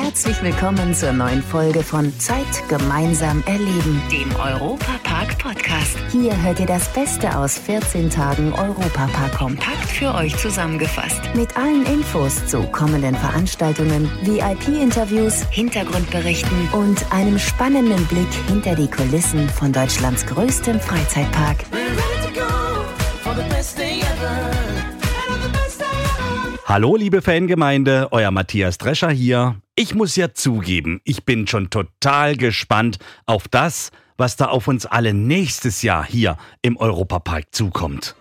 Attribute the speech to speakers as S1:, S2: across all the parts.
S1: Herzlich willkommen zur neuen Folge von Zeit gemeinsam erleben, dem Europapark Podcast. Hier hört ihr das Beste aus 14 Tagen Europapark kompakt für euch zusammengefasst. Mit allen Infos zu kommenden Veranstaltungen, VIP-Interviews, Hintergrundberichten und einem spannenden Blick hinter die Kulissen von Deutschlands größtem Freizeitpark.
S2: Hallo liebe Fangemeinde, euer Matthias Drescher hier. Ich muss ja zugeben, ich bin schon total gespannt auf das, was da auf uns alle nächstes Jahr hier im Europapark zukommt.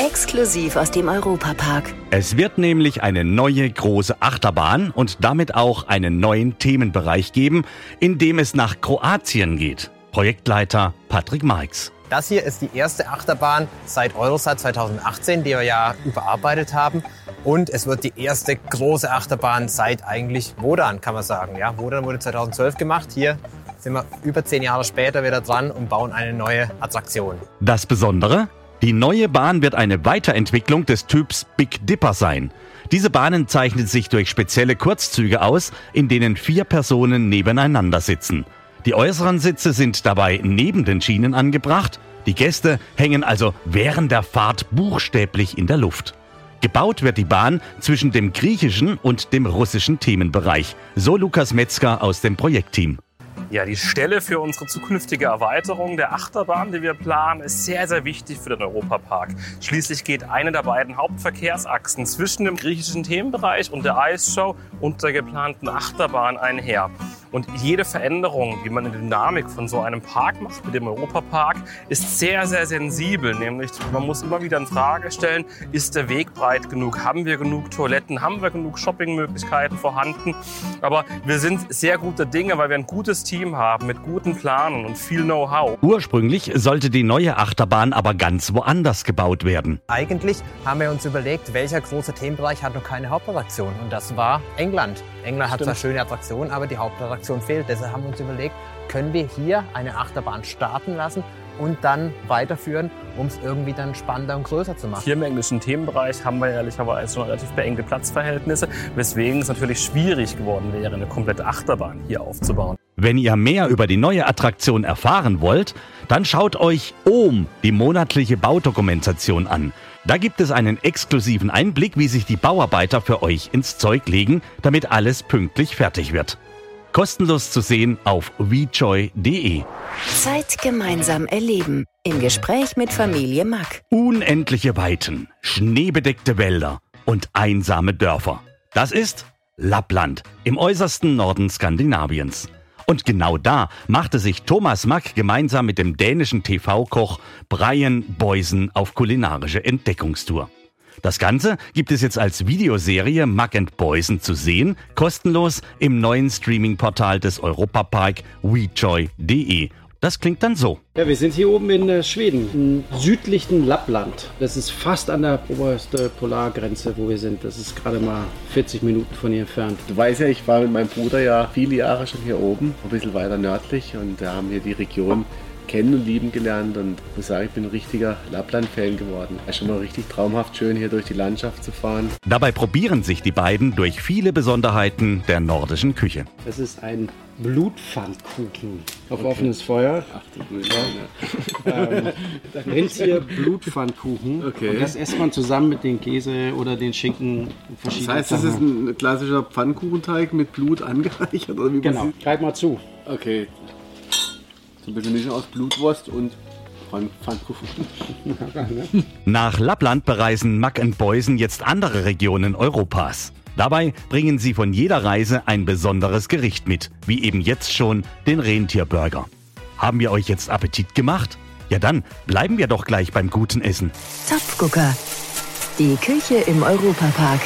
S1: Exklusiv aus dem Europapark.
S2: Es wird nämlich eine neue große Achterbahn und damit auch einen neuen Themenbereich geben, in dem es nach Kroatien geht. Projektleiter Patrick Marx.
S3: Das hier ist die erste Achterbahn seit Eurosat 2018, die wir ja überarbeitet haben. Und es wird die erste große Achterbahn seit eigentlich Wodan, kann man sagen. Ja, Wodan wurde 2012 gemacht. Hier sind wir über zehn Jahre später wieder dran und bauen eine neue Attraktion.
S2: Das Besondere? Die neue Bahn wird eine Weiterentwicklung des Typs Big Dipper sein. Diese Bahnen zeichnet sich durch spezielle Kurzzüge aus, in denen vier Personen nebeneinander sitzen. Die äußeren Sitze sind dabei neben den Schienen angebracht. Die Gäste hängen also während der Fahrt buchstäblich in der Luft. Gebaut wird die Bahn zwischen dem griechischen und dem russischen Themenbereich. So Lukas Metzger aus dem Projektteam.
S4: Ja, die Stelle für unsere zukünftige Erweiterung der Achterbahn, die wir planen, ist sehr, sehr wichtig für den Europapark. Schließlich geht eine der beiden Hauptverkehrsachsen zwischen dem griechischen Themenbereich und der Eisshow und der geplanten Achterbahn einher. Und jede Veränderung, die man in der Dynamik von so einem Park macht, mit dem Europapark, ist sehr, sehr sensibel. Nämlich, man muss immer wieder in Frage stellen, ist der Weg breit genug? Haben wir genug Toiletten? Haben wir genug Shoppingmöglichkeiten vorhanden? Aber wir sind sehr gute Dinge, weil wir ein gutes Team haben mit guten Planen und viel Know-how.
S2: Ursprünglich sollte die neue Achterbahn aber ganz woanders gebaut werden.
S3: Eigentlich haben wir uns überlegt, welcher große Themenbereich hat noch keine Hauptattraktion. Und das war England. England hat zwar schöne Attraktionen, aber die Hauptattraktion fehlt. Deshalb haben wir uns überlegt, können wir hier eine Achterbahn starten lassen und dann weiterführen, um es irgendwie dann spannender und größer zu machen.
S4: Hier im englischen Themenbereich haben wir ehrlicherweise schon relativ beengte Platzverhältnisse, weswegen es natürlich schwierig geworden wäre, eine komplette Achterbahn hier aufzubauen.
S2: Wenn ihr mehr über die neue Attraktion erfahren wollt, dann schaut euch OM, die monatliche Baudokumentation an. Da gibt es einen exklusiven Einblick, wie sich die Bauarbeiter für euch ins Zeug legen, damit alles pünktlich fertig wird. Kostenlos zu sehen auf wejoy.de.
S1: Zeit gemeinsam erleben. Im Gespräch mit Familie Mack.
S2: Unendliche Weiten, schneebedeckte Wälder und einsame Dörfer. Das ist Lappland im äußersten Norden Skandinaviens. Und genau da machte sich Thomas Mack gemeinsam mit dem dänischen TV-Koch Brian Boysen auf kulinarische Entdeckungstour. Das Ganze gibt es jetzt als Videoserie Mack and Boysen zu sehen, kostenlos im neuen Streaming-Portal des Europapark WeJoy.de. Das klingt dann so.
S5: Ja, wir sind hier oben in äh, Schweden, im südlichen Lappland. Das ist fast an der obersten Polargrenze, wo wir sind. Das ist gerade mal 40 Minuten von hier entfernt.
S6: Du weißt ja, ich war mit meinem Bruder ja viele Jahre schon hier oben, ein bisschen weiter nördlich und da haben wir die Region kennen und lieben gelernt und ich muss sagen, ich bin ein richtiger Lappland-Fan geworden. Es ist schon mal richtig traumhaft schön, hier durch die Landschaft zu fahren.
S2: Dabei probieren sich die beiden durch viele Besonderheiten der nordischen Küche.
S5: Das ist ein Blutpfannkuchen auf offenes Feuer.
S6: Ach du Güte.
S5: Ähm, Rentier Blutpfannkuchen.
S6: Okay.
S5: Und das isst man zusammen mit dem Käse oder den Schinken.
S6: Das heißt, das ist ein klassischer Pfannkuchenteig mit Blut angereichert? Oder wie
S5: Genau,
S6: sieht?
S5: greif mal zu.
S6: Okay. So ein bisschen Mischung aus Blutwurst und.
S2: Nach Lappland bereisen Mack and Boysen jetzt andere Regionen Europas. Dabei bringen sie von jeder Reise ein besonderes Gericht mit, wie eben jetzt schon den Rentierburger. Haben wir euch jetzt Appetit gemacht? Ja dann bleiben wir doch gleich beim guten Essen.
S1: Topfgucker. Die Küche im Europapark.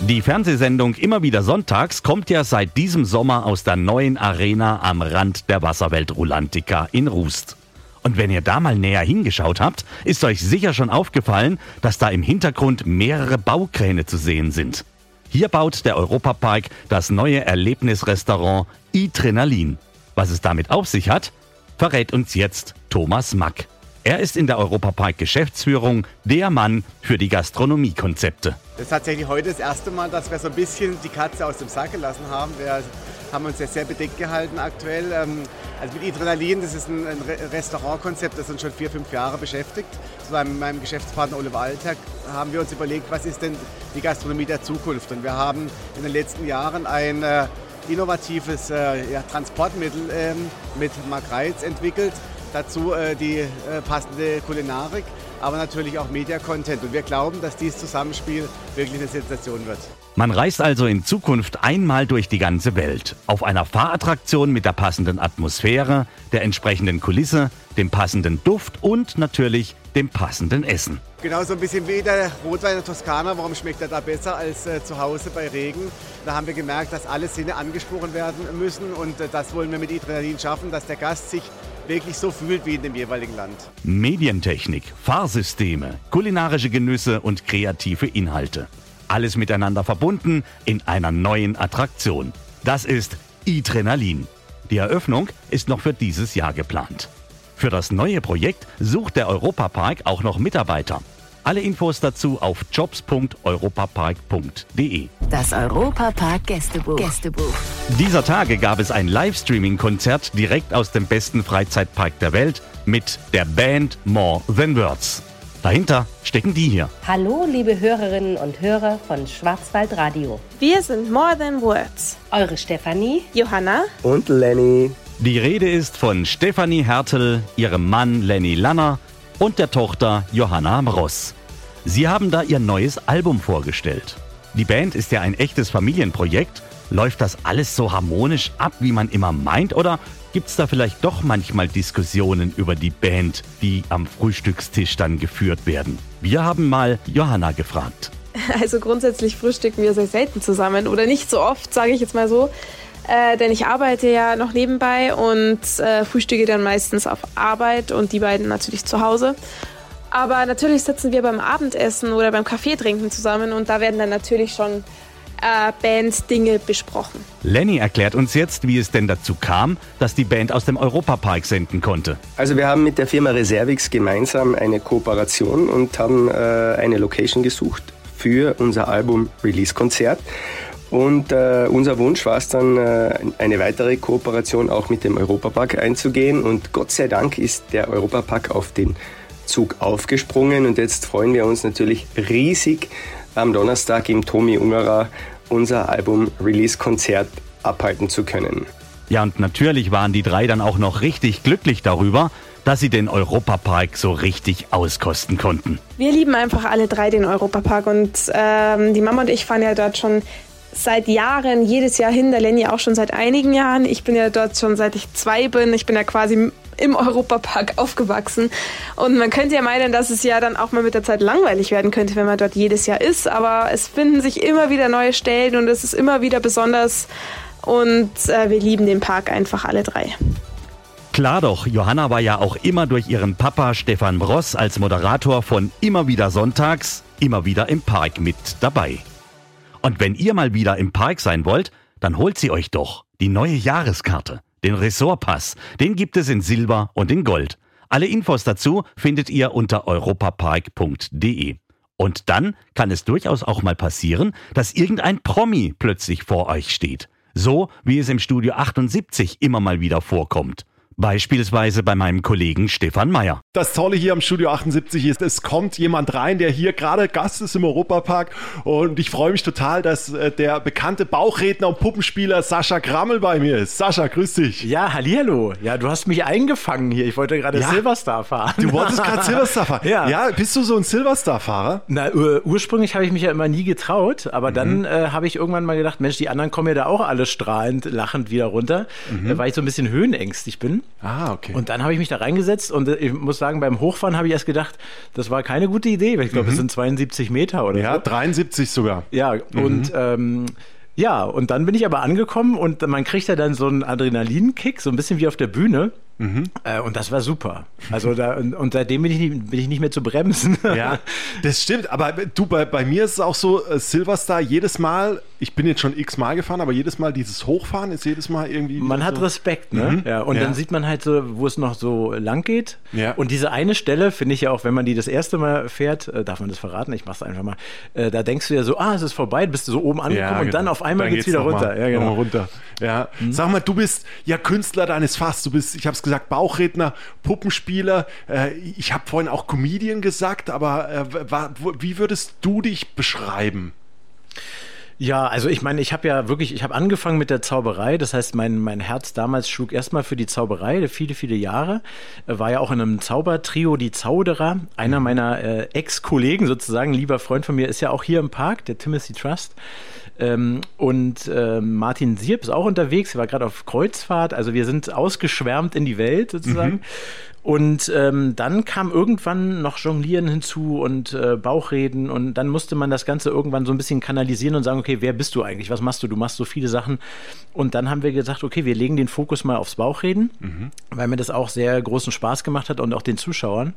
S2: Die Fernsehsendung immer wieder sonntags kommt ja seit diesem Sommer aus der neuen Arena am Rand der Wasserwelt Rulantica in Rust. Und wenn ihr da mal näher hingeschaut habt, ist euch sicher schon aufgefallen, dass da im Hintergrund mehrere Baukräne zu sehen sind. Hier baut der Europapark das neue Erlebnisrestaurant Adrenalin. Was es damit auf sich hat, verrät uns jetzt Thomas Mack. Er ist in der Europapark Geschäftsführung der Mann für die Gastronomiekonzepte.
S6: Das ist tatsächlich heute das erste Mal, dass wir so ein bisschen die Katze aus dem Sack gelassen haben. Wir haben uns ja sehr bedeckt gehalten aktuell. Ähm, also mit Adrenalin, das ist ein, Restaurantkonzept, das uns schon vier, fünf Jahre beschäftigt. So mit meinem Geschäftspartner Oliver Alltag haben wir uns überlegt, was ist denn die Gastronomie der Zukunft. Und wir haben in den letzten Jahren ein äh, innovatives äh, Transportmittel ähm, mit Mark Reitz entwickelt, dazu äh, die äh, passende Kulinarik, aber natürlich auch Media-Content. Und wir glauben, dass dieses Zusammenspiel wirklich eine Sensation wird.
S2: Man reist also in Zukunft einmal durch die ganze Welt. Auf einer Fahrattraktion mit der passenden Atmosphäre, der entsprechenden Kulisse, dem passenden Duft und natürlich dem passenden Essen.
S6: Genau so ein bisschen wie der Rotwein der Toskana. Warum schmeckt er da besser als äh, zu Hause bei Regen? Da haben wir gemerkt, dass alle Sinne angesprochen werden müssen und äh, das wollen wir mit Adrenalin schaffen, dass der Gast sich wirklich so fühlt wie in dem jeweiligen Land.
S2: Medientechnik, Fahrsysteme, kulinarische Genüsse und kreative Inhalte. Alles miteinander verbunden in einer neuen Attraktion. Das ist Adrenalin. Die Eröffnung ist noch für dieses Jahr geplant. Für das neue Projekt sucht der Europapark auch noch Mitarbeiter. Alle Infos dazu auf jobs.europapark.de.
S1: Das Europapark Gästebuch. Gästebuch.
S2: Dieser Tage gab es ein Livestreaming-Konzert direkt aus dem besten Freizeitpark der Welt mit der Band More Than Words. Dahinter stecken die hier.
S7: Hallo, liebe Hörerinnen und Hörer von Schwarzwald Radio.
S8: Wir sind More Than Words.
S7: Eure Stefanie,
S8: Johanna
S9: und Lenny.
S2: Die Rede ist von Stefanie Hertel, ihrem Mann Lenny Lanner und der Tochter Johanna Ross. Sie haben da ihr neues Album vorgestellt. Die Band ist ja ein echtes Familienprojekt. Läuft das alles so harmonisch ab, wie man immer meint? Oder gibt es da vielleicht doch manchmal Diskussionen über die Band, die am Frühstückstisch dann geführt werden? Wir haben mal Johanna gefragt.
S8: Also grundsätzlich frühstücken wir sehr selten zusammen oder nicht so oft, sage ich jetzt mal so. Äh, denn ich arbeite ja noch nebenbei und äh, frühstücke dann meistens auf Arbeit und die beiden natürlich zu Hause. Aber natürlich sitzen wir beim Abendessen oder beim Kaffee trinken zusammen und da werden dann natürlich schon äh, Band-Dinge besprochen.
S2: Lenny erklärt uns jetzt, wie es denn dazu kam, dass die Band aus dem Europapark senden konnte.
S9: Also wir haben mit der Firma Reservix gemeinsam eine Kooperation und haben äh, eine Location gesucht für unser Album-Release-Konzert. Und äh, unser Wunsch war es dann, äh, eine weitere Kooperation auch mit dem Europapark einzugehen. Und Gott sei Dank ist der Europapark auf den Zug aufgesprungen und jetzt freuen wir uns natürlich riesig, am Donnerstag im Tomi Ungerer unser Album-Release-Konzert abhalten zu können.
S2: Ja, und natürlich waren die drei dann auch noch richtig glücklich darüber, dass sie den Europapark so richtig auskosten konnten.
S8: Wir lieben einfach alle drei den Europapark und ähm, die Mama und ich fahren ja dort schon seit Jahren jedes Jahr hin, der Lenny auch schon seit einigen Jahren. Ich bin ja dort schon seit ich zwei bin. Ich bin ja quasi im Europapark aufgewachsen. Und man könnte ja meinen, dass es ja dann auch mal mit der Zeit langweilig werden könnte, wenn man dort jedes Jahr ist. Aber es finden sich immer wieder neue Stellen und es ist immer wieder besonders. Und äh, wir lieben den Park einfach alle drei.
S2: Klar doch, Johanna war ja auch immer durch ihren Papa Stefan Bross als Moderator von Immer wieder Sonntags, immer wieder im Park mit dabei. Und wenn ihr mal wieder im Park sein wollt, dann holt sie euch doch die neue Jahreskarte, den Ressortpass. Den gibt es in Silber und in Gold. Alle Infos dazu findet ihr unter europapark.de. Und dann kann es durchaus auch mal passieren, dass irgendein Promi plötzlich vor euch steht. So wie es im Studio 78 immer mal wieder vorkommt. Beispielsweise bei meinem Kollegen Stefan Meyer.
S10: Das Tolle hier am Studio 78 ist, es kommt jemand rein, der hier gerade Gast ist im Europapark. Und ich freue mich total, dass äh, der bekannte Bauchredner und Puppenspieler Sascha Grammel bei mir ist. Sascha, grüß dich.
S11: Ja, hallihallo. Ja, du hast mich eingefangen hier. Ich wollte gerade ja. Silverstar fahren.
S10: Du wolltest gerade Silverstar fahren? ja. Ja, bist du so ein Silverstar-Fahrer?
S11: Na, ur ursprünglich habe ich mich ja immer nie getraut. Aber mhm. dann äh, habe ich irgendwann mal gedacht, Mensch, die anderen kommen ja da auch alle strahlend, lachend wieder runter, mhm. äh, weil ich so ein bisschen höhenängstig bin.
S10: Ah, okay.
S11: Und dann habe ich mich da reingesetzt und äh, ich muss sagen, beim Hochfahren habe ich erst gedacht, das war keine gute Idee, weil ich glaube, mhm. es sind 72 Meter oder
S10: ja,
S11: so.
S10: Ja, 73 sogar.
S11: Ja, mhm. und ähm, ja, und dann bin ich aber angekommen und man kriegt ja dann so einen Adrenalinkick, so ein bisschen wie auf der Bühne. Äh, und das war super. Also da, und, und seitdem bin ich, nicht, bin ich nicht mehr zu bremsen.
S10: Ja, das stimmt. Aber du, bei, bei mir ist es auch so, äh, Silverstar, jedes Mal, ich bin jetzt schon x-mal gefahren, aber jedes Mal dieses Hochfahren ist jedes Mal irgendwie.
S11: Man hat
S10: so
S11: Respekt, ne?
S10: Mhm.
S11: Ja, und
S10: Ja.
S11: dann sieht man halt so, wo es noch so lang geht.
S10: Ja.
S11: Und diese eine Stelle finde ich ja auch, wenn man die das erste Mal fährt, äh, darf man das verraten? Ich mach's einfach mal. Äh, da denkst du ja so, ah, es ist vorbei, bist du so oben angekommen und dann auf einmal
S10: genau. Dann
S11: geht's wieder
S10: noch mal-
S11: runter. Ja, genau.
S10: runter. Ja. Sag mal, du bist ja Künstler deines Fachs. Du bist, ich habe es gesagt, Bauchredner, Puppenspieler. Äh, ich habe vorhin auch Comedian gesagt, aber äh, wa- wo- wie würdest du dich beschreiben?
S11: Ja, also ich meine, ich habe ja wirklich, ich habe angefangen mit der Zauberei. Das heißt, mein, mein Herz damals schlug erstmal für die Zauberei, viele, viele Jahre. Äh, War ja auch in einem Zaubertrio, die Zauderer. Einer meiner äh, Ex-Kollegen sozusagen, lieber Freund von mir, ist ja auch hier im Park, der Timothy Trust. Ähm, und ähm, Martin Sierp ist auch unterwegs, er war gerade auf Kreuzfahrt. Also wir sind ausgeschwärmt in die Welt sozusagen. Und ähm, dann kam irgendwann noch Jonglieren hinzu und äh, Bauchreden und dann musste man das Ganze irgendwann so ein bisschen kanalisieren und sagen, okay, wer bist du eigentlich? Was machst du? Du machst so viele Sachen. Und dann haben wir gesagt, okay, wir legen den Fokus mal aufs Bauchreden, weil mir das auch sehr großen Spaß gemacht hat und auch den Zuschauern.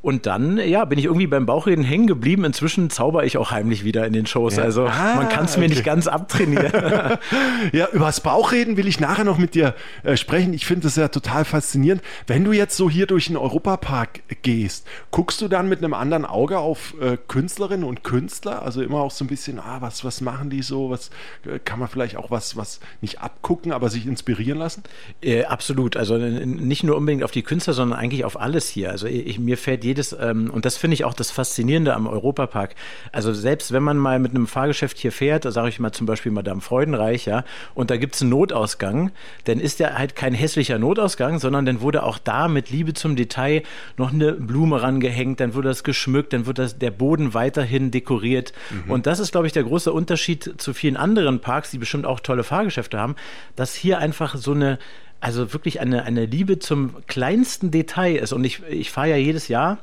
S11: Und dann, ja, bin ich irgendwie beim Bauchreden hängen geblieben. Inzwischen zauber ich auch heimlich wieder in den Shows.
S10: Ja.
S11: Also
S10: Ah,
S11: man kann es mir
S10: okay.
S11: nicht ganz abtrainieren.
S10: Ja, über das Bauchreden will ich nachher noch mit dir äh, sprechen. Ich finde das ja total faszinierend. Wenn du jetzt so hier durch den Europapark gehst, guckst du dann mit einem anderen Auge auf äh, Künstlerinnen und Künstler? Also immer auch so ein bisschen, ah, was, was machen die so? Was äh, kann man vielleicht auch was, was nicht abgucken, aber sich inspirieren lassen?
S11: Äh, absolut. Also nicht nur unbedingt auf die Künstler, sondern eigentlich auf alles hier. Also ich, mir fällt jedes, ähm, und das finde ich auch das Faszinierende am Europapark. Also selbst wenn man mal mit einem Fahrgeschäft hier fährt, da sage ich mal zum Beispiel Madame Freudenreich, ja, und da gibt es einen Notausgang, dann ist der halt kein hässlicher Notausgang, sondern dann wurde auch da mit Liebe zum Detail noch eine Blume rangehängt, dann wurde das geschmückt, dann wird das, der Boden weiterhin dekoriert. Und das ist, glaube ich, der große Unterschied zu vielen anderen Parks, die bestimmt auch tolle Fahrgeschäfte haben, dass hier einfach so eine also wirklich eine, eine Liebe zum kleinsten Detail ist. Und ich, ich fahre ja jedes Jahr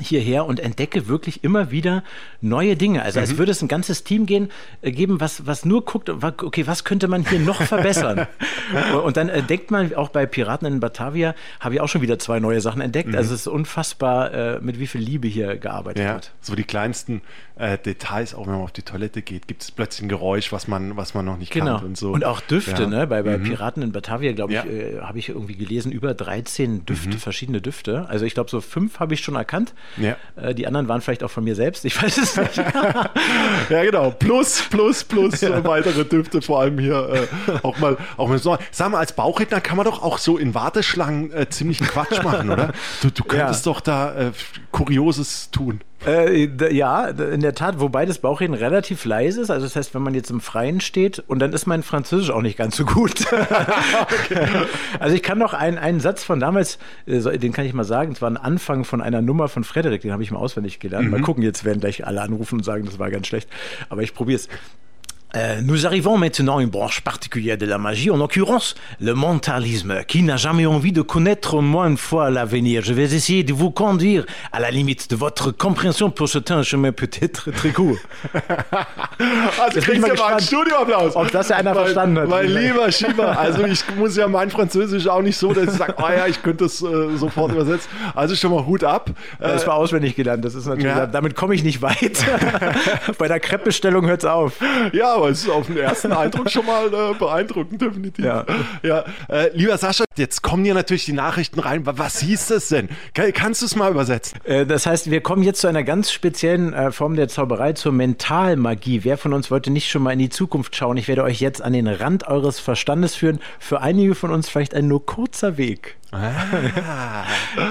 S11: hierher und entdecke wirklich immer wieder neue Dinge. Also als würde es ein ganzes Team gehen, äh, geben, was, was nur guckt, okay, was könnte man hier noch verbessern? und dann entdeckt man, auch bei Piraten in Batavia, habe ich auch schon wieder zwei neue Sachen entdeckt. Also es ist unfassbar, äh, mit wie viel Liebe hier gearbeitet
S10: Ja,
S11: wird.
S10: so die kleinsten äh, Details, auch wenn man auf die Toilette geht, gibt es plötzlich ein Geräusch, was man, was man noch nicht
S11: Genau.
S10: kannte und so.
S11: auch Düfte,
S10: Ja.
S11: ne? Bei, bei Piraten in Batavia, glaube ich,
S10: Ja.
S11: äh, habe ich irgendwie gelesen, über 13 Düfte, verschiedene Düfte. Also ich glaube, so fünf habe ich schon erkannt.
S10: Ja.
S11: Äh, die anderen waren vielleicht auch von mir selbst. Ich weiß es nicht.
S10: Ja, genau. Plus, plus, plus äh, weitere Düfte, vor allem hier äh, auch mal, auch mal so. Sag mal, als Bauchredner kann man doch auch so in Warteschlangen äh, ziemlichen Quatsch machen, oder? Du, du könntest doch da äh, Kurioses tun.
S11: Äh, ja, in der Tat, wobei das Bauchreden relativ leise ist. Also das heißt, wenn man jetzt im Freien steht und dann ist mein Französisch auch nicht ganz so gut. Also ich kann noch einen, einen Satz von damals, äh, den kann ich mal sagen, es war ein Anfang von einer Nummer von Frederik, den habe ich mal auswendig gelernt. Mal gucken, jetzt werden gleich alle anrufen und sagen, das war ganz schlecht. Aber ich probiere es. Euh, nous arrivons maintenant à une branche particulière de la magie, en l'occurrence le mentalisme. Qui n'a jamais envie de connaître moins une fois l'avenir Je vais essayer de vous conduire à la limite de votre compréhension pour jeter un chemin peut-être très court.
S10: Also kriegst
S11: mal
S10: du mal einen Studioapplaus.
S11: ob das ja einer
S10: Mein-
S11: verstanden hat.
S10: Mein lieber Schieber, also ich muss ja mein Französisch auch nicht so, dass ich sage, oh ja, ich könnte das äh, sofort übersetzen. Also schon mal Hut ab. Äh,
S11: Das war auswendig gelernt, das ist natürlich,
S10: Ja.
S11: damit komme ich nicht weit. Bei der Kreppbestellung hört's auf.
S10: Ja, aber es ist auf den ersten Eindruck schon mal äh, beeindruckend, definitiv.
S11: Ja.
S10: ja. Äh, lieber Sascha, jetzt kommen hier natürlich die Nachrichten rein. Wa- Was hieß das denn? Kann, kannst du es mal übersetzen?
S11: Äh, Das heißt, wir kommen jetzt zu einer ganz speziellen äh, Form der Zauberei, zur Mentalmagie. Wer von uns wollte nicht schon mal in die Zukunft schauen? Ich werde euch jetzt an den Rand eures Verstandes führen. Für einige von uns vielleicht ein nur kurzer Weg. ja,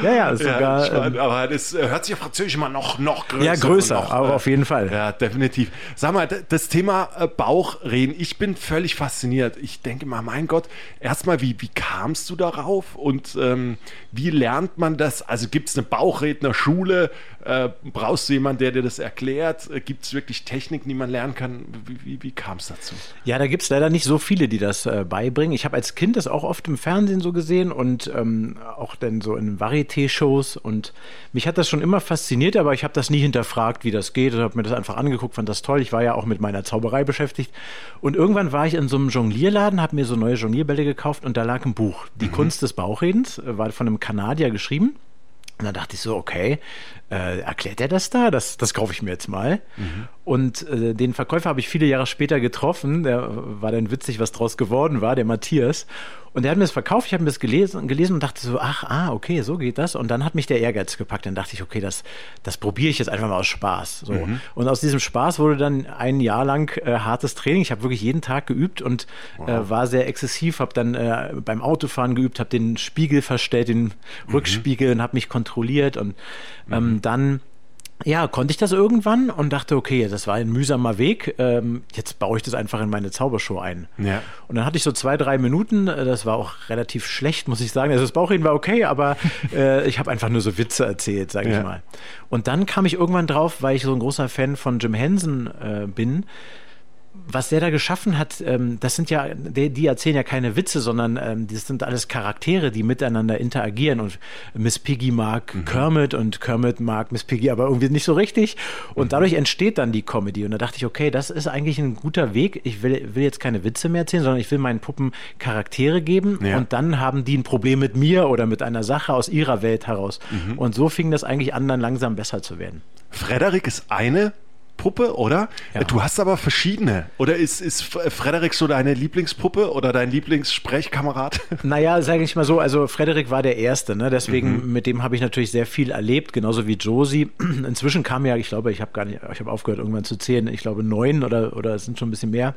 S11: ja, sogar.
S10: spannend.
S11: ähm,
S10: aber das äh, hört sich auf Französisch immer noch, noch größer
S11: ja, größer,
S10: noch,
S11: aber
S10: äh,
S11: auf jeden Fall.
S10: Ja, definitiv. Sag mal, das Thema äh, Bauchreden, ich bin völlig fasziniert. Ich denke mal, mein Gott, erstmal, wie, wie kamst du darauf und ähm, wie lernt man das? Also gibt es eine Bauchrednerschule? Äh, brauchst du jemanden, der dir das erklärt? Äh, gibt es wirklich Techniken, die man lernen kann? Wie, wie, wie kam es dazu?
S11: Ja, da gibt's leider nicht so viele, die das äh, beibringen. Ich habe als Kind das auch oft im Fernsehen so gesehen und ähm, auch dann so in Varieté-Shows und mich hat das schon immer fasziniert, aber ich habe das nie hinterfragt, wie das geht und habe mir das einfach angeguckt, fand das toll. Ich war ja auch mit meiner Zauberei beschäftigt. Beschäftigt. Und irgendwann war ich in so einem Jonglierladen, habe mir so neue Jonglierbälle gekauft und da lag ein Buch. Die mhm. Kunst des Bauchredens, äh, war von einem Kanadier geschrieben. Und dann dachte ich so, okay, äh, erklärt er das da? Das, das kaufe ich mir jetzt mal. Mhm. Und äh, den Verkäufer habe ich viele Jahre später getroffen. Der war dann witzig, was draus geworden war, der Matthias. Und der hat mir das verkauft, ich habe mir das gelesen, gelesen und dachte so, ach, ah, okay, so geht das. Und dann hat mich der Ehrgeiz gepackt. Dann dachte ich, okay, das, das probiere ich jetzt einfach mal aus Spaß. So. Mhm. Und aus diesem Spaß wurde dann ein Jahr lang äh, hartes Training. Ich habe wirklich jeden Tag geübt und äh, wow. äh, war sehr exzessiv, habe dann äh, beim Autofahren geübt, habe den Spiegel verstellt, den mhm. Rückspiegel und habe mich kontrolliert. Und ähm, mhm. dann ja, konnte ich das irgendwann und dachte, okay, das war ein mühsamer Weg. Ähm, jetzt baue ich das einfach in meine Zaubershow ein. Ja. Und dann hatte ich so zwei, drei Minuten. Äh, das war auch relativ schlecht, muss ich sagen. Also das Bauchreden war okay, aber äh, ich habe einfach nur so Witze erzählt, sage ja. ich mal. Und dann kam ich irgendwann drauf, weil ich so ein großer Fan von Jim Henson äh, bin was der da geschaffen hat, ähm, das sind ja, die, die, erzählen ja keine Witze, sondern ähm, das sind alles Charaktere, die miteinander interagieren. Und Miss Piggy mag mhm. Kermit und Kermit mag Miss Piggy aber irgendwie nicht so richtig. Und mhm. dadurch entsteht dann die Comedy. Und da dachte ich, okay, das ist eigentlich ein guter Weg. Ich will, will jetzt keine Witze mehr erzählen, sondern ich will meinen Puppen Charaktere geben. Ja. Und dann haben die ein Problem mit mir oder mit einer Sache aus ihrer Welt heraus. Mhm. Und so fing das eigentlich an, dann langsam besser zu werden.
S10: Frederik ist eine Puppe, oder? Ja. Du hast aber verschiedene. Oder ist, ist Frederik so deine Lieblingspuppe oder dein Lieblingssprechkamerad?
S11: Naja, sage ich mal so, also Frederik war der Erste, ne? deswegen mhm. mit dem habe ich natürlich sehr viel erlebt, genauso wie Josie. Inzwischen kam ja, ich glaube, ich habe gar nicht, ich habe aufgehört irgendwann zu zählen, ich glaube neun oder, oder es sind schon ein bisschen mehr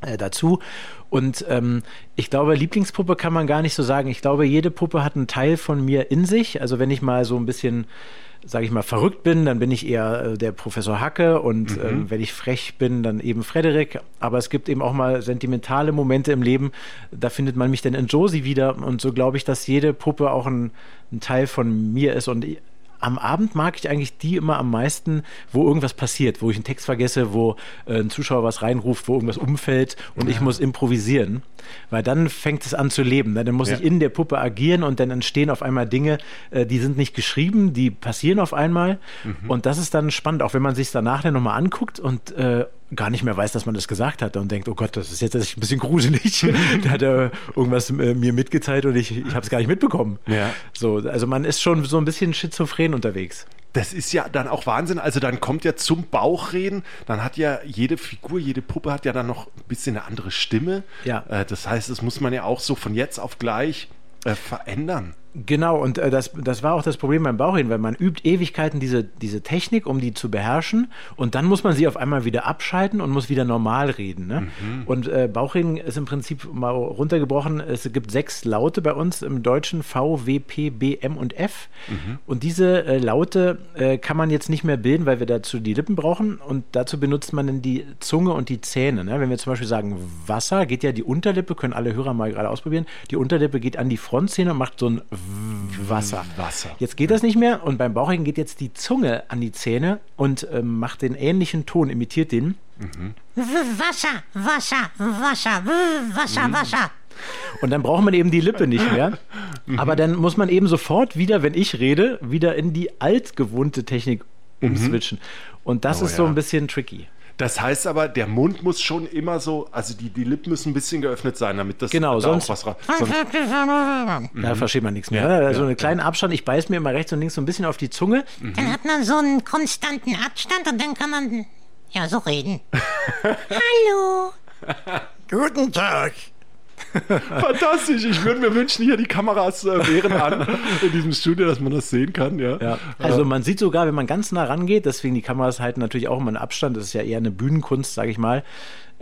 S11: äh, dazu. Und ähm, ich glaube, Lieblingspuppe kann man gar nicht so sagen. Ich glaube, jede Puppe hat einen Teil von mir in sich. Also wenn ich mal so ein bisschen sage ich mal, verrückt bin, dann bin ich eher äh, der Professor Hacke und mhm. äh, wenn ich frech bin, dann eben Frederik. Aber es gibt eben auch mal sentimentale Momente im Leben, da findet man mich dann in Josie wieder und so glaube ich, dass jede Puppe auch ein, ein Teil von mir ist und am Abend mag ich eigentlich die immer am meisten, wo irgendwas passiert, wo ich einen Text vergesse, wo äh, ein Zuschauer was reinruft, wo irgendwas umfällt und ja. ich muss improvisieren. Weil dann fängt es an zu leben. Ne? Dann muss ja. ich in der Puppe agieren und dann entstehen auf einmal Dinge, äh, die sind nicht geschrieben, die passieren auf einmal. Mhm. Und das ist dann spannend, auch wenn man sich danach dann nochmal anguckt und äh, gar nicht mehr weiß, dass man das gesagt hat und denkt, oh Gott, das ist jetzt ein bisschen gruselig. da hat er irgendwas äh, mir mitgeteilt und ich, ich habe es gar nicht mitbekommen. Ja. So, also man ist schon so ein bisschen schizophren unterwegs.
S10: Das ist ja dann auch Wahnsinn. Also dann kommt ja zum Bauchreden, dann hat ja jede Figur, jede Puppe hat ja dann noch ein bisschen eine andere Stimme. Ja. Äh, das heißt, das muss man ja auch so von jetzt auf gleich äh, verändern.
S11: Genau, und äh, das, das war auch das Problem beim Bauchreden, weil man übt Ewigkeiten diese, diese Technik, um die zu beherrschen und dann muss man sie auf einmal wieder abschalten und muss wieder normal reden. Ne? Mhm. Und äh, Bauchreden ist im Prinzip mal runtergebrochen, es gibt sechs Laute bei uns im Deutschen, V, W, P, B, M und F. Mhm. Und diese äh, Laute äh, kann man jetzt nicht mehr bilden, weil wir dazu die Lippen brauchen und dazu benutzt man dann die Zunge und die Zähne. Ne? Wenn wir zum Beispiel sagen Wasser, geht ja die Unterlippe, können alle Hörer mal gerade ausprobieren, die Unterlippe geht an die Frontzähne und macht so ein Wasser. Wasser. Jetzt geht das nicht mehr und beim Bauchigen geht jetzt die Zunge an die Zähne und ähm, macht den ähnlichen Ton, imitiert den. Mhm. Wasser, Wasser, Wasser, Wasser, mhm. Wasser. Und dann braucht man eben die Lippe nicht mehr. Mhm. Aber dann muss man eben sofort wieder, wenn ich rede, wieder in die altgewohnte Technik mhm. umswitchen. Und das oh, ist so ein bisschen tricky.
S10: Das heißt aber, der Mund muss schon immer so, also die, die Lippen müssen ein bisschen geöffnet sein, damit das
S11: genau,
S10: da
S11: sonst, auch was sonst, Da versteht man nichts mehr. Ja, also ja, einen kleinen Abstand, ich beiß mir immer rechts und links so ein bisschen auf die Zunge.
S12: Mhm. Dann hat man so einen konstanten Abstand und dann kann man ja so reden. Hallo.
S10: Guten Tag. Fantastisch. Ich würde mir wünschen, hier die Kameras äh, wären an in diesem Studio, dass man das sehen kann. Ja. ja.
S11: Also man sieht sogar, wenn man ganz nah rangeht, deswegen die Kameras halten natürlich auch immer einen Abstand. Das ist ja eher eine Bühnenkunst, sage ich mal.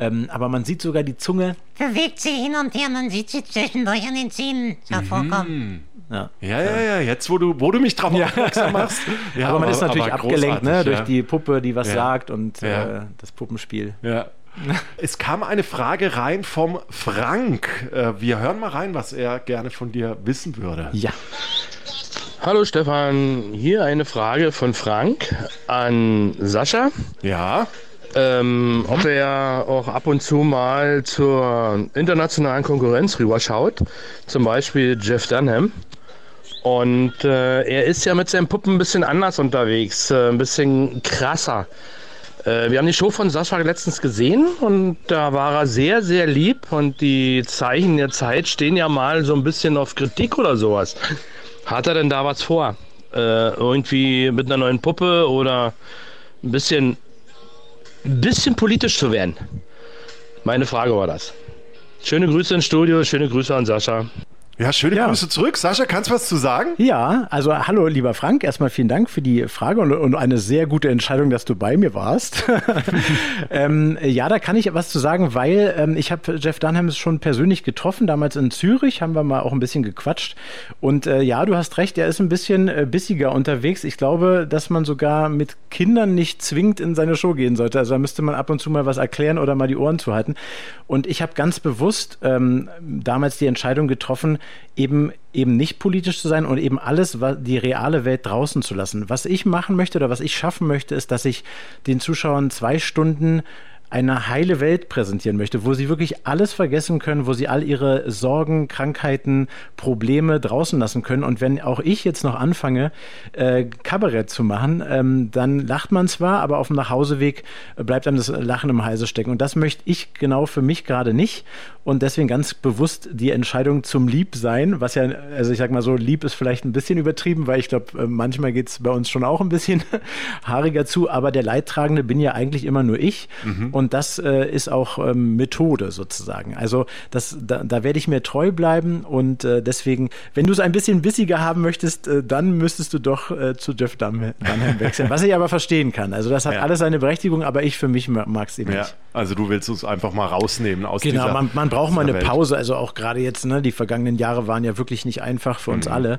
S11: Ähm, aber man sieht sogar die Zunge.
S12: Bewegt sie hin und her, man sieht sie zwischendurch an den Zähnen hervorkommen.
S10: Mhm. Ja. ja, ja, ja, jetzt wo du, wo du mich drauf aufmerksam machst.
S11: Ja, aber man aber, ist natürlich abgelenkt ne, durch die Puppe, die was sagt und äh, das Puppenspiel.
S10: Ja, es kam eine Frage rein vom Frank. Äh, wir hören mal rein, was er gerne von dir wissen würde.
S11: Ja.
S13: Hallo Stefan, hier eine Frage von Frank an Sascha.
S10: Ja.
S13: Ähm, ob er auch ab und zu mal zur internationalen Konkurrenz rüberschaut, zum Beispiel Jeff Dunham. Und äh, er ist ja mit seinen Puppen ein bisschen anders unterwegs, äh, ein bisschen krasser. Äh, wir haben die Show von Sascha letztens gesehen und da war er sehr, sehr lieb und die Zeichen der Zeit stehen ja mal so ein bisschen auf Kritik oder sowas. Hat er denn da was vor? Äh, irgendwie mit einer neuen Puppe oder ein bisschen, ein bisschen politisch zu werden? Meine Frage war das. Schöne Grüße ins Studio, schöne Grüße an Sascha.
S10: Ja, schöne ja. Grüße zurück. Sascha, kannst du was zu sagen?
S11: Ja, also hallo, lieber Frank. Erstmal vielen Dank für die Frage und, und eine sehr gute Entscheidung, dass du bei mir warst. ähm, ja, da kann ich was zu sagen, weil ähm, ich habe Jeff Dunham schon persönlich getroffen. Damals in Zürich haben wir mal auch ein bisschen gequatscht. Und äh, ja, du hast recht, er ist ein bisschen äh, bissiger unterwegs. Ich glaube, dass man sogar mit Kindern nicht zwingend in seine Show gehen sollte. Also da müsste man ab und zu mal was erklären oder mal die Ohren zuhalten. Und ich habe ganz bewusst ähm, damals die Entscheidung getroffen, eben eben nicht politisch zu sein und eben alles, die reale Welt draußen zu lassen. Was ich machen möchte oder was ich schaffen möchte, ist, dass ich den Zuschauern zwei Stunden eine heile Welt präsentieren möchte, wo sie wirklich alles vergessen können, wo sie all ihre Sorgen, Krankheiten, Probleme draußen lassen können. Und wenn auch ich jetzt noch anfange, äh, Kabarett zu machen, ähm, dann lacht man zwar, aber auf dem Nachhauseweg bleibt einem das Lachen im Halse stecken. Und das möchte ich genau für mich gerade nicht. Und deswegen ganz bewusst die Entscheidung zum Liebsein, was ja, also ich sag mal so, lieb ist vielleicht ein bisschen übertrieben, weil ich glaube, äh, manchmal geht es bei uns schon auch ein bisschen haariger zu, aber der Leidtragende bin ja eigentlich immer nur ich. Mhm. Und das äh, ist auch ähm, Methode sozusagen. Also das, da, da werde ich mir treu bleiben und äh, deswegen, wenn du es ein bisschen bissiger haben möchtest, äh, dann müsstest du doch äh, zu Jeff Dunham wechseln. Was ich aber verstehen kann. Also das hat ja. alles seine Berechtigung, aber ich für mich mag es eben ja. nicht.
S10: Also du willst es einfach mal rausnehmen aus
S11: genau,
S10: dieser
S11: man, man braucht mal eine Welt. Pause. Also auch gerade jetzt, ne, die vergangenen Jahre waren ja wirklich nicht einfach für uns mhm. alle.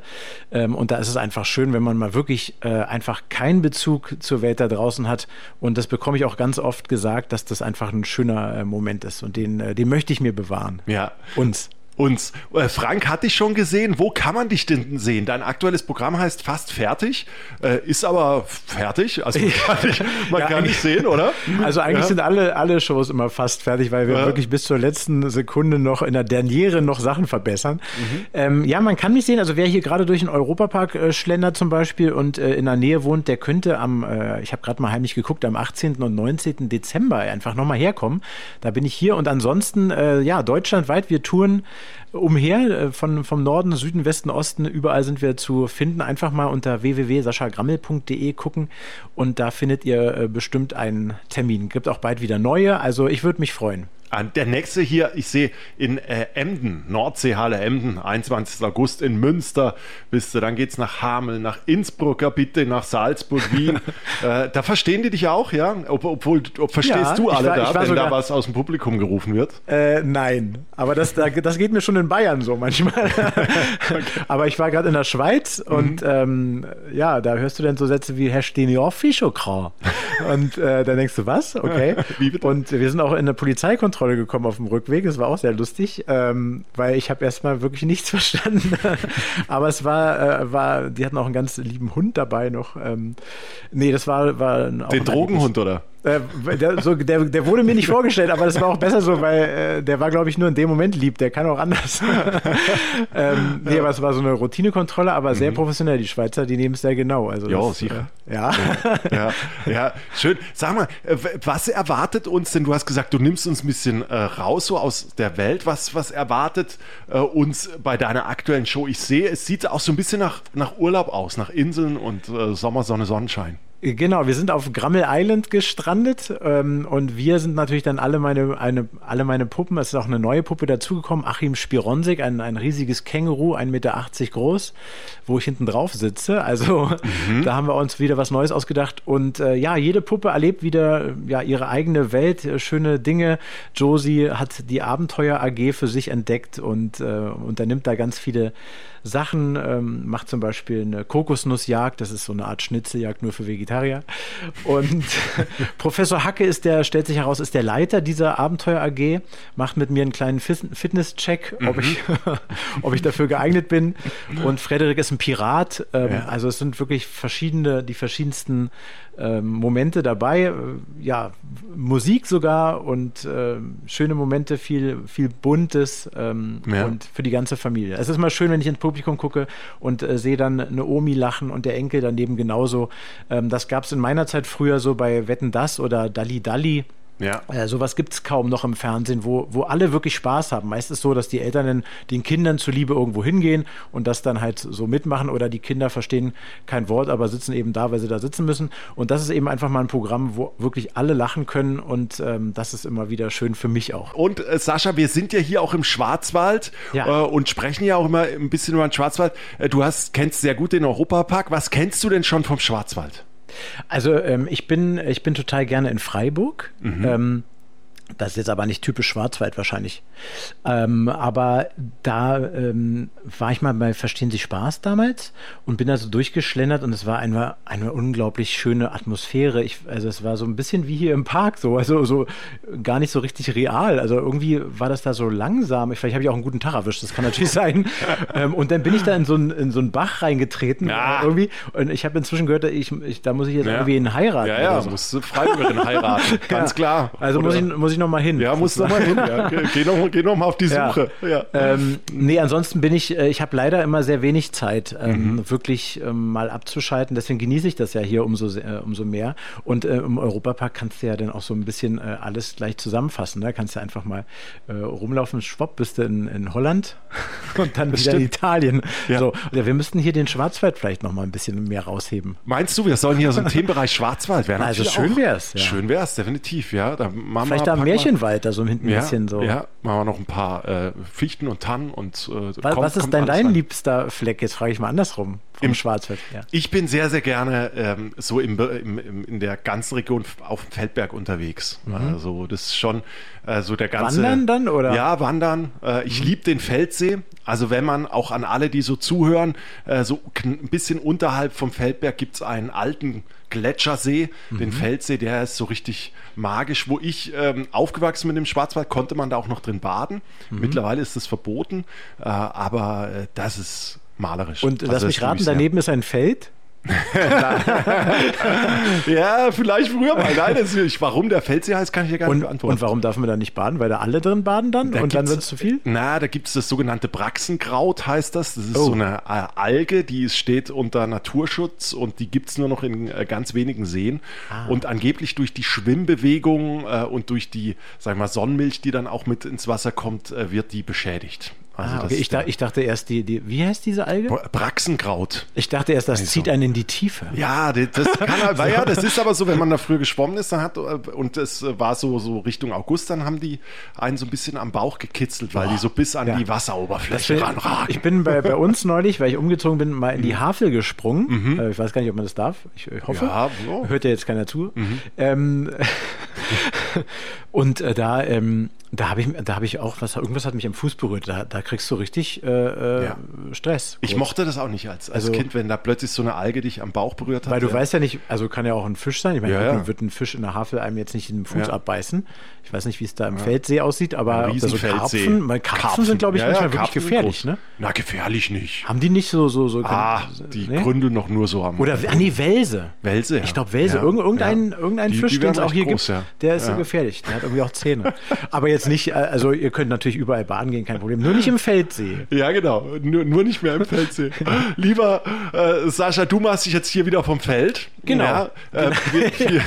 S11: Ähm, und da ist es einfach schön, wenn man mal wirklich äh, einfach keinen Bezug zur Welt da draußen hat. Und das bekomme ich auch ganz oft gesagt, dass das einfach ein schöner äh, Moment ist und den, äh, den möchte ich mir bewahren.
S10: Ja.
S11: Uns
S10: uns. Äh, Frank hat dich schon gesehen. Wo kann man dich denn sehen? Dein aktuelles Programm heißt Fast Fertig, äh, ist aber fertig. Also man kann, dich, man ja, kann dich sehen, oder?
S11: Also eigentlich ja. sind alle, alle Shows immer fast fertig, weil wir ja. wirklich bis zur letzten Sekunde noch in der Derniere noch Sachen verbessern. Mhm. Ähm, ja, man kann mich sehen. Also wer hier gerade durch den Europapark äh, schlendert zum Beispiel und äh, in der Nähe wohnt, der könnte am, äh, ich habe gerade mal heimlich geguckt, am 18. und 19. Dezember einfach nochmal herkommen. Da bin ich hier und ansonsten, äh, ja, deutschlandweit, wir touren umher, äh, von, vom Norden, Süden, Westen, Osten, überall sind wir zu finden. Einfach mal unter www.saschagrammel.de gucken und da findet ihr äh, bestimmt einen Termin. Gibt auch bald wieder neue, also ich würde mich freuen.
S10: Der nächste hier, ich sehe in äh, Emden, Nordseehalle Emden, 21. August in Münster bist du. Dann geht es nach Hameln, nach Innsbruck, ja bitte, nach Salzburg, Wien. äh, da verstehen die dich auch, ja? Ob, obwohl, ob, verstehst ja, du alle war, da, wenn sogar, da was aus dem Publikum gerufen wird?
S11: Äh, nein, aber das, das geht mir schon in Bayern so manchmal. Aber ich war gerade in der Schweiz mhm. und ähm, ja, da hörst du dann so Sätze wie Herr Stenior-Fischokra. und äh, dann denkst du, was? Okay. und wir sind auch in der Polizeikontrolle Kontrolle gekommen auf dem Rückweg. Das war auch sehr lustig, ähm, weil ich habe erstmal wirklich nichts verstanden. Aber es war, äh, war, die hatten auch einen ganz lieben Hund dabei noch. Ähm, nee, das war, war
S10: Den Drogenhund, oder?
S11: Äh, der, so, der, der, wurde mir nicht vorgestellt, aber das war auch besser so, weil äh, der war, glaube ich, nur in dem Moment lieb. Der kann auch anders. ähm, nee, aber es war so eine Routinekontrolle, aber sehr mhm. professionell. Die Schweizer, die nehmen es sehr genau. Also
S10: jo, das, sicher.
S11: Äh, ja.
S10: ja. ja. schön. Sag mal, äh, was erwartet uns denn? Du hast gesagt, du nimmst uns ein bisschen äh, raus so aus der Welt. Was, was erwartet äh, uns bei deiner aktuellen Show? Ich sehe, es sieht auch so ein bisschen nach, nach Urlaub aus, nach Inseln und Sommer, Sonne, Sonnenschein.
S11: Genau, wir sind auf Grammel Island gestrandet ähm, und wir sind natürlich dann alle meine, eine, alle meine Puppen, es ist auch eine neue Puppe dazugekommen, Achim Spironsik, ein, ein riesiges Känguru, 1,80 Meter groß, wo ich hinten drauf sitze. Also mhm. da haben wir uns wieder was Neues ausgedacht und äh, ja, jede Puppe erlebt wieder ja, ihre eigene Welt, äh, schöne Dinge. Josie hat die Abenteuer AG für sich entdeckt und äh, unternimmt da ganz viele Sachen, ähm, macht zum Beispiel eine Kokosnussjagd, das ist so eine Art Schnitzeljagd nur für Vegetarier. Und Professor Hacke ist der, stellt sich heraus, ist der Leiter dieser Abenteuer AG, macht mit mir einen kleinen Fitness-Check, ob, mhm. ich, ob ich dafür geeignet bin. Und Frederik ist ein Pirat. Ähm, ja. Also es sind wirklich verschiedene, die verschiedensten ähm, Momente dabei, äh, ja, Musik sogar und äh, schöne Momente, viel, viel Buntes ähm,
S10: Ja.
S11: und für die ganze Familie. Es ist mal schön, wenn ich ins Publikum gucke und äh, sehe dann eine Omi lachen und der Enkel daneben genauso. Ähm, das gab es in meiner Zeit früher so bei Wetten Das oder Dalli Dalli.
S10: Ja.
S11: Äh, sowas gibt es kaum noch im Fernsehen, wo, wo alle wirklich Spaß haben. Meist ist so, dass die Eltern den, den Kindern zuliebe irgendwo hingehen und das dann halt so mitmachen oder die Kinder verstehen kein Wort, aber sitzen eben da, weil sie da sitzen müssen. Und das ist eben einfach mal ein Programm, wo wirklich alle lachen können und ähm, das ist immer wieder schön für mich auch.
S10: Und äh, Sascha, wir sind ja hier auch im Schwarzwald
S11: Ja.
S10: äh, und sprechen ja auch immer ein bisschen über den Schwarzwald. Äh, du hast, kennst sehr gut den Europapark. Was kennst du denn schon vom Schwarzwald?
S11: Also ähm, ich bin ich bin total gerne in Freiburg. Ähm, das ist jetzt aber nicht typisch Schwarzwald wahrscheinlich. Ähm, aber da ähm, war ich mal bei Verstehen Sie Spaß damals und bin da so durchgeschlendert und es war eine, eine unglaublich schöne Atmosphäre. Ich, also es war so ein bisschen wie hier im Park, so, also so gar nicht so richtig real. Also irgendwie war das da so langsam. Vielleicht habe ich auch einen guten Tag erwischt, das kann natürlich sein. ähm, und dann bin ich da in so einen, in so einen Bach reingetreten
S10: Ja.
S11: irgendwie. Und ich habe inzwischen gehört, ich, ich, da muss ich jetzt
S10: Ja.
S11: irgendwie ihn heiraten.
S10: Ja, ja,
S11: so.
S10: musst du Freiburgerin heiraten, ganz klar.
S11: Also muss ich, muss ich noch mal hin.
S10: Ja, musst du noch mal hin. Ja. Geh- Geh noch, mal- geh noch mal auf die
S11: Ja.
S10: Suche. Ja.
S11: Ähm, nee, ansonsten bin ich, äh, ich habe leider immer sehr wenig Zeit, ähm,
S10: Mhm.
S11: wirklich ähm, mal abzuschalten. Deswegen genieße ich das ja hier umso, äh, umso mehr. Und äh, im Europapark kannst du ja dann auch so ein bisschen äh, alles gleich zusammenfassen. Da kannst du einfach mal äh, rumlaufen, schwupp, bist du in, in Holland und dann
S10: Das
S11: wieder in
S10: stimmt.
S11: Italien.
S10: Ja.
S11: So, ja, wir müssten hier den Schwarzwald vielleicht noch mal ein bisschen mehr rausheben.
S10: Meinst du, wir sollen hier so einen Themenbereich Schwarzwald werden?
S11: Also schön wär's, ja.
S10: Schön wär's, definitiv, ja. Da machen
S11: Vielleicht
S10: wir,
S11: ein Märchenwald, da so hinten ein
S10: ja,
S11: bisschen so.
S10: Ja, machen wir noch ein paar äh, Fichten und Tannen und äh,
S11: Was,
S10: kommt-
S11: was ist denn dein
S10: rein.
S11: liebster Fleck? Jetzt frage ich mal andersrum. Vom
S10: Im-
S11: Schwarzwald. Ja.
S10: Ich bin sehr, sehr gerne ähm, so im, im, im, in der ganzen Region auf dem Feldberg unterwegs.
S11: Mhm.
S10: Also das ist schon äh, so der ganze...
S11: Wandern dann, oder? Mhm.
S10: Ja, wandern. Äh, ich liebe den Feldsee. Also wenn man auch an alle, die so zuhören, äh, so ein bisschen unterhalb vom Feldberg gibt es einen alten Gletschersee, den
S11: Mhm.
S10: Feldsee, der ist so richtig magisch. Wo ich ähm, aufgewachsen bin im Schwarzwald, konnte man da auch noch drin baden.
S11: Mhm.
S10: Mittlerweile ist es verboten, äh, aber äh, das ist malerisch.
S11: Und
S10: Also
S11: lass
S10: das
S11: mich raten, daneben ist ein Feld.
S10: Ja, vielleicht früher mal. Nein, das ist, warum der Feldsee heißt, kann ich ja gar nicht beantworten.
S11: und warum darf man da nicht baden? Weil da alle drin baden dann
S10: Da
S11: und dann wird es zu viel?
S10: Na, da gibt es das sogenannte Braxenkraut, heißt das. Das ist
S11: Oh.
S10: so eine äh, Alge, die steht unter Naturschutz und die gibt es nur noch in äh, ganz wenigen Seen.
S11: Ah.
S10: Und angeblich durch die Schwimmbewegung äh, und durch die, sag mal, Sonnenmilch, die dann auch mit ins Wasser kommt, wird die beschädigt. Also
S11: ah, okay. ich, da, ich dachte erst, die, die, wie heißt diese Alge?
S10: Bra- Braxenkraut.
S11: Ich dachte erst, das zieht einen in die Tiefe.
S10: Ja, das das kann halt, weil ja, das ist aber so, wenn man da früher geschwommen ist, dann hat äh, und es war so so Richtung August, dann haben die einen so ein bisschen am Bauch gekitzelt, weil die so bis an
S11: Ja.
S10: die Wasseroberfläche
S11: will-
S10: ranragen.
S11: ich bin bei, bei uns neulich, weil ich umgezogen bin, mal in die Havel gesprungen.
S10: Mhm.
S11: Äh, Ich weiß gar nicht, ob man das darf. Ich äh, hoffe.
S10: Ja, so.
S11: Hört ja jetzt keiner zu.
S10: Mhm.
S11: Ähm, und äh, da, ähm, da habe ich, da habe ich auch was, irgendwas hat mich am Fuß berührt. Da, da kriegst du richtig äh, äh,
S10: Ja.
S11: Stress.
S10: Ich
S11: kurz.
S10: mochte das auch nicht als, als
S11: Also-
S10: Kind, wenn da plötzlich so eine Alge dich am Bauch berührt hat.
S11: Weil du
S10: ja.
S11: weißt ja nicht, also kann ja auch ein Fisch sein. Ich meine,
S10: Ja,
S11: gut, wird ein Fisch in der Havel einem jetzt nicht in den Fuß abbeißen. Ich weiß nicht, wie es da im. Feldsee aussieht, aber so. Karpfen, weil Karpfen, sind, glaube ich, manchmal wirklich
S10: Karpfen
S11: gefährlich, ne?
S10: Na, gefährlich nicht.
S11: Haben die nicht so, so, so.
S10: Ah, die
S11: nee?
S10: gründeln noch nur so am.
S11: Oder, ah, nee, Welse.
S10: Welse, ja.
S11: Ich glaube, Welse. Irgendein, irgendein
S10: Die-
S11: Fisch, den es auch hier gibt, der ist
S10: Ja.
S11: gefährlich. Der hat irgendwie auch Zähne. aber jetzt nicht, äh, also ihr könnt natürlich überall baden gehen, kein Problem. Nur nicht im Feldsee.
S10: Ja, genau. Nur, nur nicht mehr im Feldsee. Lieber äh, Sascha, du machst dich jetzt hier wieder vom Feld.
S11: Genau.
S10: Ja, äh, wir, wir,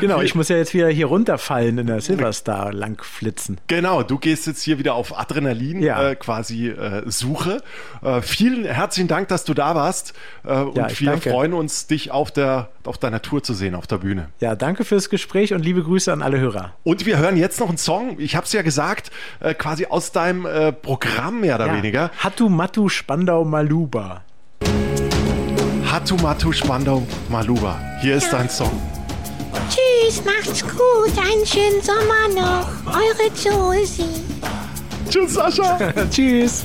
S11: Genau, ich muss ja jetzt wieder hier runterfallen in der Silverstar lang flitzen.
S10: Genau, du gehst jetzt hier wieder auf Adrenalin
S11: Ja.
S10: äh, quasi äh, Suche. Äh, vielen herzlichen Dank, dass du da warst. Äh, und
S11: Ja,
S10: wir
S11: danke.
S10: freuen uns, dich auf, der, auf deiner Tour zu sehen, auf der Bühne.
S11: Ja, danke fürs Gespräch und liebe Grüße an alle Hörer.
S10: Und wir hören jetzt noch einen Song, ich habe es ja gesagt, äh, quasi aus deinem Programm mehr oder weniger.
S11: Hatu Matu Spandau Maluba.
S10: Hatu Matu Spandau Maluba. Hier ist dein Song.
S12: Tschüss, macht's gut. Einen schönen Sommer noch. Eure Josie.
S10: Tschüss, Sascha.
S11: Tschüss.